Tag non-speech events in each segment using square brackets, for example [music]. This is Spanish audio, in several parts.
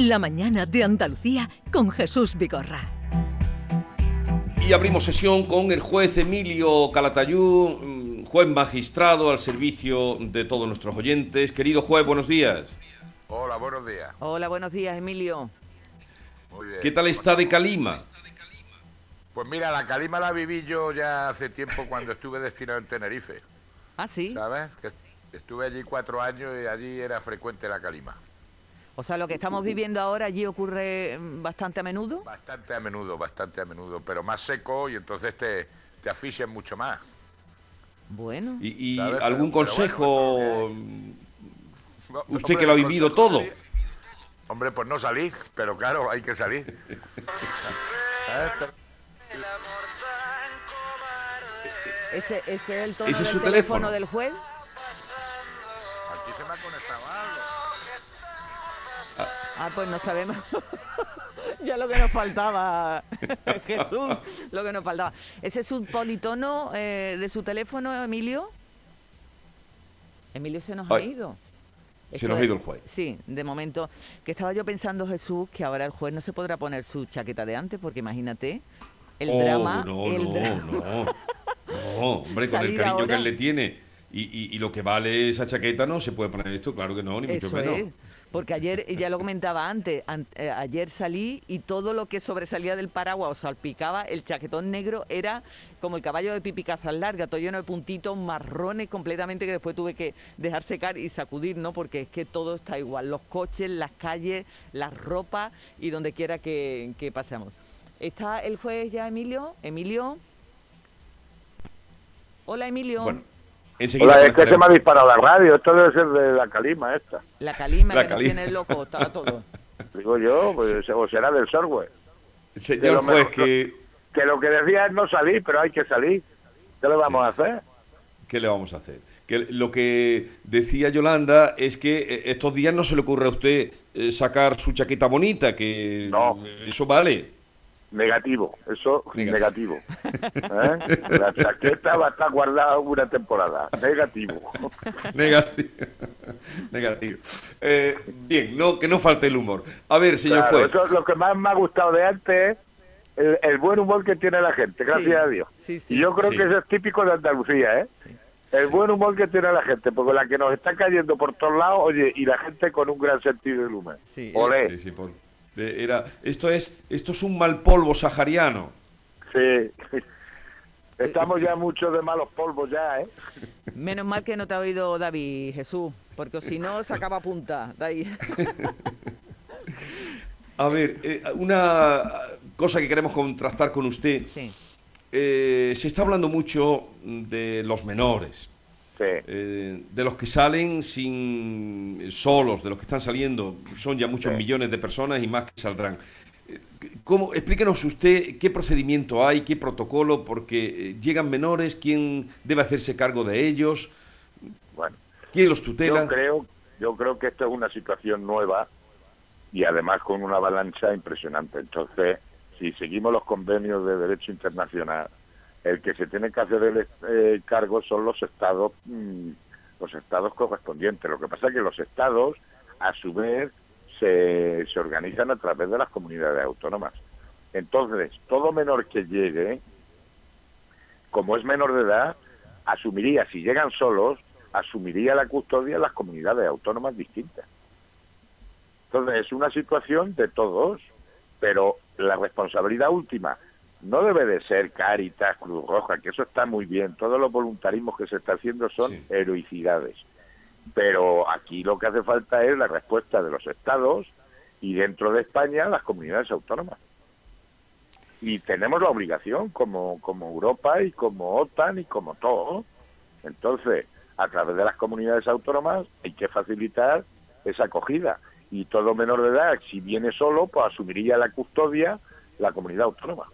La mañana de Andalucía con Jesús Vigorra. Y abrimos sesión con el juez Emilio Calatayú, mm, juez magistrado al servicio de todos nuestros oyentes. Querido juez, buenos días. Hola, buenos días. Hola, buenos días, Emilio. Muy bien. ¿Qué tal está de Calima? Pues mira, la calima la viví yo ya hace tiempo cuando estuve destinado en Tenerife. Ah, sí. ¿Sabes? Que estuve allí cuatro años y allí era frecuente la calima. O sea, lo que estamos viviendo ahora allí ocurre mm, bastante a menudo. Bastante a menudo, bastante a menudo, pero más seco y entonces te, te asfixian mucho más. Bueno. ¿Y, algún Pero- pero consejo? bueno, No, Usted hombre, que lo ha vivido consejo todo. Hombre, pues no salí, pero claro, hay que salir. ¿Ese, ese es el tono ¿Ese es del su teléfono teléfono? del juez? Ah, pues no sabemos. [laughs] ya lo que nos faltaba, [laughs] Jesús, lo que nos faltaba. ¿Ese es un politono eh, de su teléfono, Emilio? Emilio se nos ha ido. se nos ha ido el juez. Sí, de momento. Que estaba yo pensando, Jesús, que ahora el juez no se podrá poner su chaqueta de antes, porque imagínate el Oh, drama. No, el no, drama. no. No, hombre, con el cariño que él le tiene y, y- y lo que vale esa chaqueta no se puede poner esto, claro que no, ni mucho menos. es. Porque ayer, ya lo comentaba antes, an- eh, ayer salí y todo lo que sobresalía del paraguas o salpicaba, el chaquetón negro era como el caballo de pipi cazas larga, todo lleno de puntitos marrones completamente que después tuve que dejar secar y sacudir, ¿no? Porque es que todo está igual, los coches, las calles, las ropas y donde quiera que, que pasemos. ¿Está el juez ya, Emilio? Emilio. Hola, Emilio. Bueno, enseguida Hola, es que se me ha disparado la radio. Esto debe ser de la calima esta. La calima La que calima. tiene loco, está [laughs] todo. Digo yo, pues, o será del software. Señor juez, mejor- que, Que lo que decía es no salir, pero hay que salir. ¿Qué le vamos a hacer? ¿qué le vamos a hacer? Que lo que decía Yolanda es que eh, estos días no se le ocurre a usted eh, sacar su chaqueta bonita, que No. eso vale. Negativo, eso Negativo. negativo. [laughs] ¿Eh? La chaqueta va a estar guardada una temporada. Negativo. Negativo. [laughs] Negativo. Eh, bien, no, que no falte el humor. A ver, señor Claro, juez. eso es lo que más me ha gustado de antes, el, el buen humor que tiene la gente, gracias Sí, a Dios. sí, sí, y yo creo sí. que eso es típico de Andalucía, ¿eh? El buen humor que tiene la gente, porque la que nos está cayendo por todos lados, oye, y la gente con un gran sentido del humor. Sí, Olé. Sí, sí, por- era, esto, es, esto es un mal polvo sahariano. Sí. [laughs] Estamos ya muchos de malos polvos ya, ¿eh? Menos mal que no te ha oído David, Jesús, porque si no sacaba punta. de ahí. [laughs] A ver, eh, una cosa que queremos contrastar con usted. Sí, Eh, se está hablando mucho de los menores, Sí. eh, de los que salen sin solos, de los que están saliendo. Son ya muchos Sí. millones de personas y más que saldrán. Eh, ¿Cómo, explíquenos usted qué procedimiento hay, qué protocolo, porque eh, llegan menores, quién debe hacerse cargo de ellos, Bueno, quién los tutela. yo creo, yo creo que esto es una situación nueva y además con una avalancha impresionante. Entonces, si seguimos los convenios de derecho internacional, el que se tiene que hacer el eh, cargo son los estados, mm, los estados correspondientes. Lo que pasa es que los estados, a su vez, se, se organizan a través de las comunidades autónomas. Entonces, todo menor que llegue, como es menor de edad, asumiría, si llegan solos, asumiría la custodia en las comunidades autónomas distintas. Entonces, es una situación de todos, pero la responsabilidad última no debe de ser Cáritas, Cruz Roja, que eso está muy bien. Todos los voluntarismos que se está haciendo son Sí. heroicidades. Pero aquí lo que hace falta es la respuesta de los estados y dentro de España las comunidades autónomas. Y tenemos la obligación como, como Europa y como OTAN y como todo. Entonces, a través de las comunidades autónomas hay que facilitar esa acogida. Y todo menor de edad, si viene solo, pues asumiría la custodia la comunidad autónoma.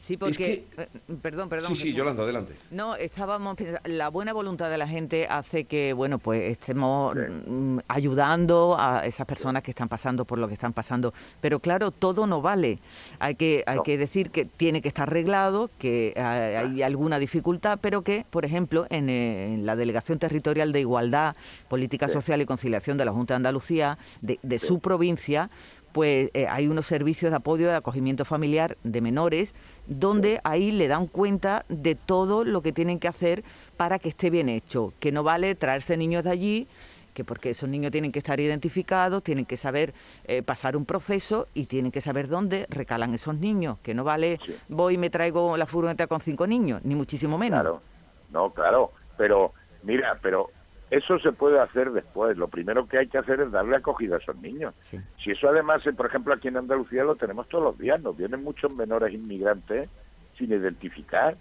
Sí, porque... Eh, perdón, perdón. Sí, sí, Yolanda, adelante. No, estábamos la buena voluntad de la gente hace que, bueno, pues estemos mm, ayudando a esas personas que están pasando por lo que están pasando. Pero claro, todo no vale. Hay que, hay que decir que tiene que estar arreglado, que hay, alguna dificultad, pero que, por ejemplo, en, la Delegación Territorial de Igualdad, Política Social y Conciliación de la Junta de Andalucía, de, de su provincia, pues eh, hay unos servicios de apoyo de acogimiento familiar de menores, donde ahí le dan cuenta de todo lo que tienen que hacer para que esté bien hecho, que no vale traerse niños de allí, que porque esos niños tienen que estar identificados, tienen que saber eh, pasar un proceso y tienen que saber dónde recalan esos niños, que no vale voy y me traigo la furgoneta con cinco niños, ni muchísimo menos. Claro, no, claro, pero mira, pero eso se puede hacer después. Lo primero que hay que hacer es darle acogida a esos niños. Si eso además, eh, por ejemplo, aquí en Andalucía lo tenemos todos los días, nos vienen muchos menores inmigrantes sin identificar.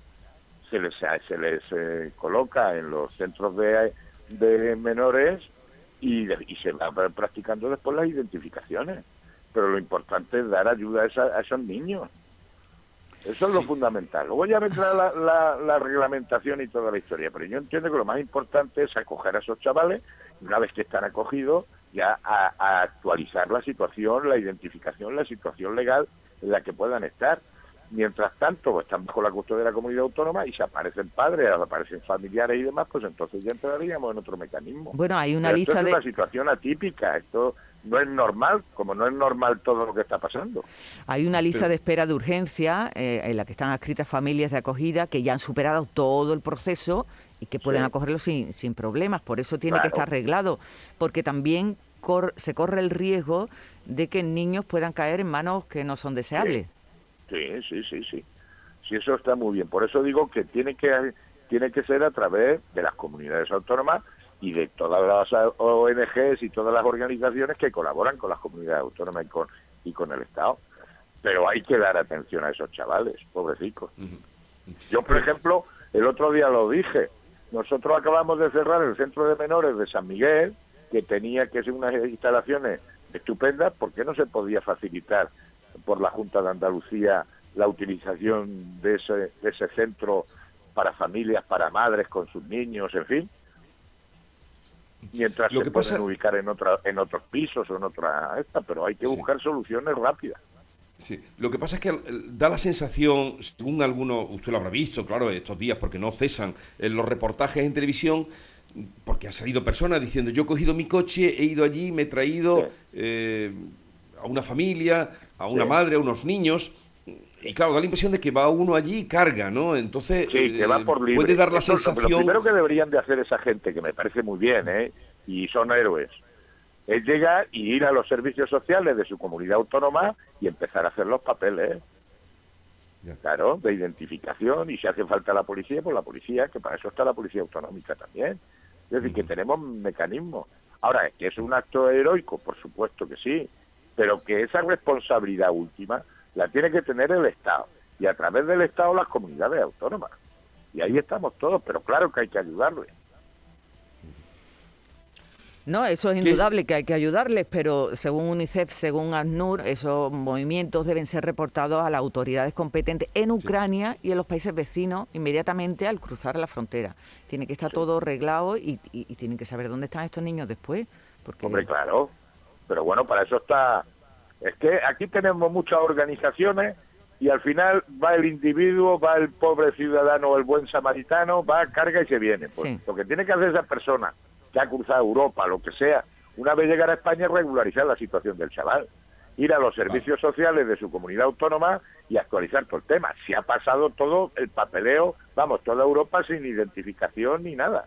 Se les, se les eh, coloca en los centros de, de menores y, y se van practicando después las identificaciones. Pero lo importante es dar ayuda a esos niños. Eso es lo fundamental. Luego ya vendrá la, la, reglamentación y toda la historia, pero yo entiendo que lo más importante es acoger a esos chavales y una vez que están acogidos, ya a, actualizar la situación, la identificación, la situación legal en la que puedan estar. Mientras tanto, pues, están bajo la custodia de la comunidad autónoma y se aparecen padres, aparecen familiares y demás, pues entonces ya entraríamos en otro mecanismo. Bueno, hay una lista esto es una situación atípica. Esto no es normal, como no es normal todo lo que está pasando. Hay una lista de espera de urgencia eh, en la que están adscritas familias de acogida que ya han superado todo el proceso y que pueden acogerlo sin, sin problemas. Por eso tiene que estar arreglado, porque también se corre el riesgo de que niños puedan caer en manos que no son deseables. Sí, sí, sí, sí. Sí, eso está muy bien. Por eso digo que tiene que tiene que ser a través de las comunidades autónomas y de todas las ONGs y todas las organizaciones que colaboran con las comunidades autónomas y con, y con el Estado. Pero hay que dar atención a esos chavales, pobrecitos. Yo, por ejemplo, el otro día lo dije, nosotros acabamos de cerrar el centro de menores de San Miguel, que tenía que ser unas instalaciones estupendas, ¿por qué no se podía facilitar por la Junta de Andalucía la utilización de ese, de ese centro para familias, para madres con sus niños, en fin? Mientras se pueden ubicar en otra en otros pisos o en otra esta pero hay que buscar soluciones rápidas. Sí, lo que pasa es que da la sensación, según algunos, usted lo habrá visto, claro, estos días, porque no cesan en los reportajes en televisión, porque ha salido personas diciendo, yo he cogido mi coche, he ido allí, me he traído eh, a una familia, a una madre, a unos niños, y claro, da la impresión de que va uno allí y carga, ¿no? Entonces, sí, que va por libre. puede dar la sensación... Lo primero que deberían de hacer esa gente, que me parece muy bien, ¿eh? Y son héroes, es llegar y ir a los servicios sociales de su comunidad autónoma y empezar a hacer los papeles. Claro, de identificación y si hace falta la policía, pues la policía, que para eso está la policía autonómica también. Es decir, que tenemos mecanismos. Ahora, que es un acto heroico, por supuesto que sí, pero que esa responsabilidad última la tiene que tener el Estado y a través del Estado las comunidades autónomas. Y ahí estamos todos, pero claro que hay que ayudarles. No, eso es indudable que hay que ayudarles, pero según UNICEF, según ACNUR, esos movimientos deben ser reportados a las autoridades competentes en Ucrania y en los países vecinos inmediatamente al cruzar la frontera. Tiene que estar todo arreglado y, y, tienen que saber dónde están estos niños después. Porque... Hombre, claro. Pero bueno, para eso está es que aquí tenemos muchas organizaciones y al final va el individuo, va el pobre ciudadano, el buen samaritano, va, carga y se viene. Pues Lo que tiene que hacer esa persona que ha cruzado Europa, lo que sea, una vez llegar a España, es regularizar la situación del chaval. Ir a los servicios sociales de su comunidad autónoma y actualizar todo el tema. Si ha pasado todo el papeleo, vamos, toda Europa sin identificación ni nada.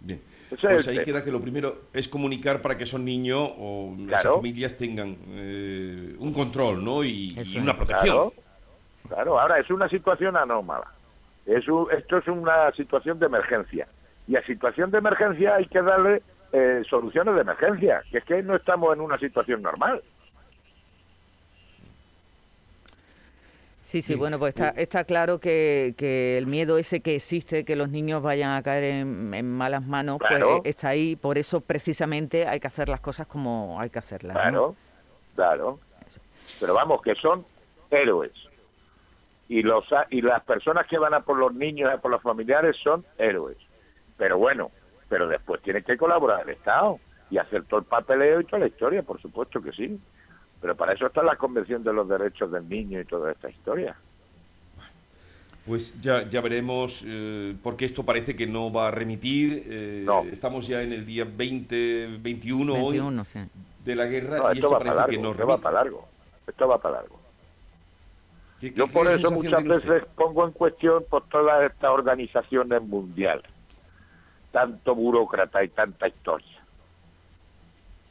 Bien. Pues ahí queda que lo primero es comunicar para que esos niños o las familias tengan eh, un control ¿no? y, una protección. Claro. ahora es una situación anómala. Es esto es una situación de emergencia. Y a situación de emergencia hay que darle eh, soluciones de emergencia, que es que no estamos en una situación normal. Sí, sí, bueno, pues está, está claro que, que, el miedo ese que existe, que los niños vayan a caer en, malas manos, pues eh, está ahí. Por eso precisamente hay que hacer las cosas como hay que hacerlas. Claro, claro. Pero vamos, que son héroes. y los y las personas que van a por los niños a por los familiares son héroes. Pero bueno, pero después tiene que colaborar el Estado y hacer todo el papeleo y toda la historia, por supuesto que sí. Pero para eso está la Convención de los Derechos del Niño y toda esta historia. Pues ya, ya veremos, eh, porque esto parece que no va a remitir. eh, Estamos ya en el día 20, 21, 21, hoy sí. de la guerra No, y esto esto va parece que no esto va remite. para largo. Esto va para largo. ¿Qué- Yo por eso muchas veces pongo en cuestión por todas estas organizaciones mundiales. Tanto burócrata y tanta historia.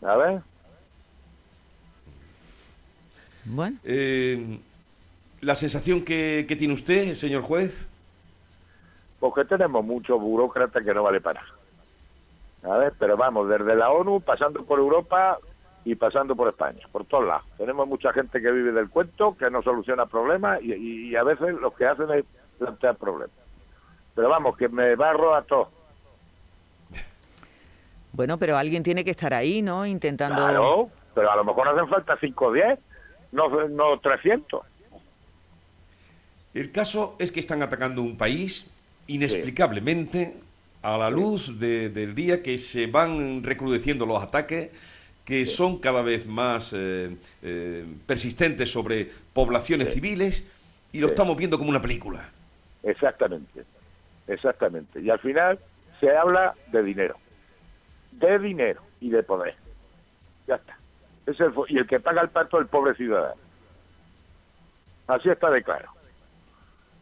¿Sabes? Bueno, Eh, la sensación que, que tiene usted, señor juez, Porque tenemos muchos burócratas que no vale para nada. ¿Sabes? Pero vamos, desde la ONU, pasando por Europa y pasando por España, por todos lados. Tenemos mucha gente que vive del cuento, que no soluciona problemas y, y- y a veces lo que hacen es plantear problemas. Pero vamos, que me barro a todos. bueno, pero alguien tiene que estar ahí, ¿no? Intentando. Claro, pero a lo mejor hacen falta 5 o 10, no, no 300. el caso es que están atacando un país inexplicablemente a la luz de- del día que se van recrudeciendo los ataques que son cada vez más eh, eh, persistentes sobre poblaciones civiles y lo estamos viendo como una película. Exactamente, exactamente. Y al final se habla de dinero, de dinero y de poder. Ya está. Es el y el que paga el pato es el pobre ciudadano. Así está de claro.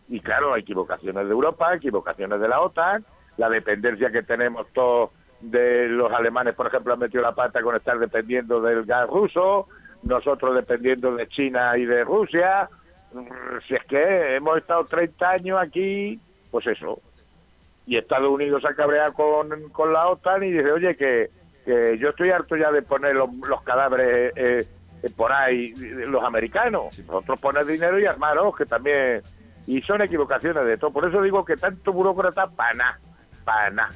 Y claro, hay equivocaciones de Europa, equivocaciones de la OTAN, la dependencia que tenemos todos de los alemanes, por ejemplo, han metido la pata con estar dependiendo del gas ruso, nosotros dependiendo de China y de Rusia. Mm, Si es que hemos estado 30 años aquí, pues eso. Y Estados Unidos se ha cabreado con, con la OTAN y dice, oye, que, que yo estoy harto ya de poner los, los cadáveres eh, eh, por ahí, los americanos. Nosotros poner dinero y armaros, que también... Y son equivocaciones de todo. Por eso digo que tanto burócrata, para nada, para nada.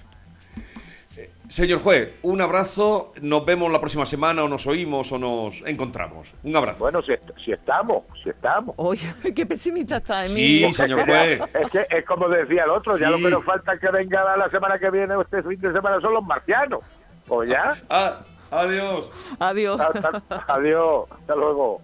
Señor juez, un abrazo, nos vemos la próxima semana o nos oímos o nos encontramos. Un abrazo. Bueno, si, est- si estamos, si estamos. Oye, [laughs] qué pesimista está Sí, Emilio. señor juez. Es que es como decía el otro, ya Sí. lo que nos falta que venga la semana que viene o este fin de semana son los marcianos. ¿O ya? Ah, adiós. Adiós. Hasta- adiós, hasta luego.